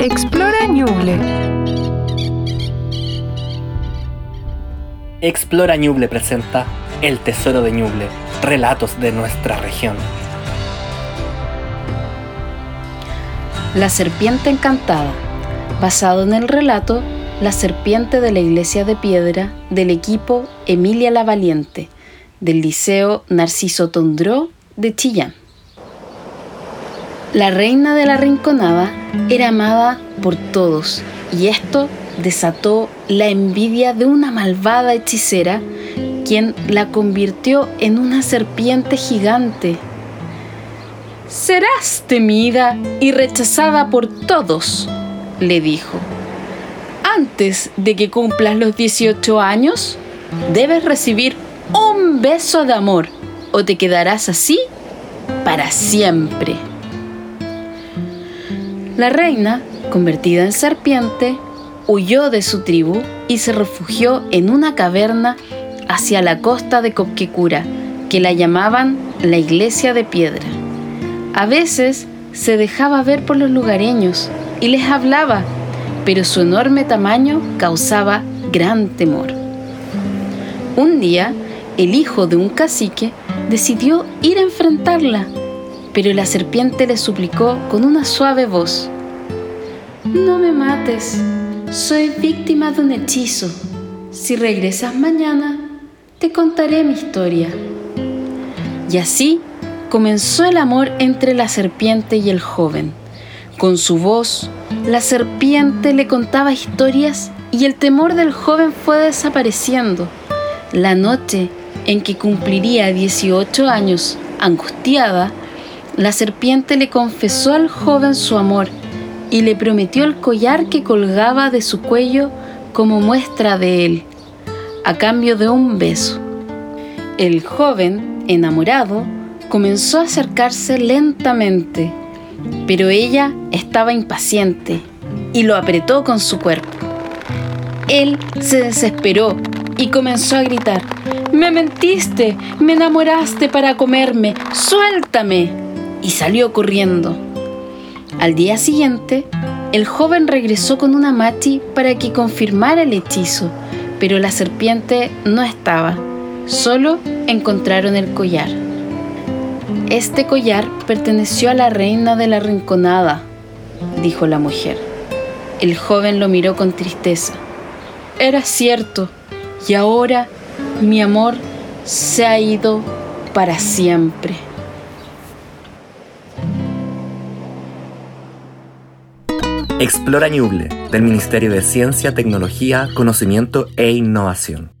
Explora Ñuble. Explora Ñuble presenta El Tesoro de Ñuble, relatos de nuestra región. La serpiente encantada, basado en el relato La serpiente de la iglesia de piedra del equipo Emilia la Valiente, del Liceo Narciso Tondró de Chillán. La reina de la Rinconada era amada por todos y esto desató la envidia de una malvada hechicera quien la convirtió en una serpiente gigante. Serás temida y rechazada por todos, le dijo. Antes de que cumplas los 18 años, debes recibir un beso de amor o te quedarás así para siempre. La reina, convertida en serpiente, huyó de su tribu y se refugió en una caverna hacia la costa de Copquecura, que la llamaban la iglesia de piedra. A veces se dejaba ver por los lugareños y les hablaba, pero su enorme tamaño causaba gran temor. Un día, el hijo de un cacique decidió ir a enfrentarla pero la serpiente le suplicó con una suave voz, No me mates, soy víctima de un hechizo. Si regresas mañana, te contaré mi historia. Y así comenzó el amor entre la serpiente y el joven. Con su voz, la serpiente le contaba historias y el temor del joven fue desapareciendo. La noche en que cumpliría 18 años, angustiada, la serpiente le confesó al joven su amor y le prometió el collar que colgaba de su cuello como muestra de él, a cambio de un beso. El joven, enamorado, comenzó a acercarse lentamente, pero ella estaba impaciente y lo apretó con su cuerpo. Él se desesperó y comenzó a gritar, Me mentiste, me enamoraste para comerme, suéltame y salió corriendo. Al día siguiente, el joven regresó con una machi para que confirmara el hechizo, pero la serpiente no estaba, solo encontraron el collar. Este collar perteneció a la reina de la rinconada, dijo la mujer. El joven lo miró con tristeza. Era cierto, y ahora mi amor se ha ido para siempre. Explora Ñuble, del Ministerio de Ciencia, Tecnología, Conocimiento e Innovación.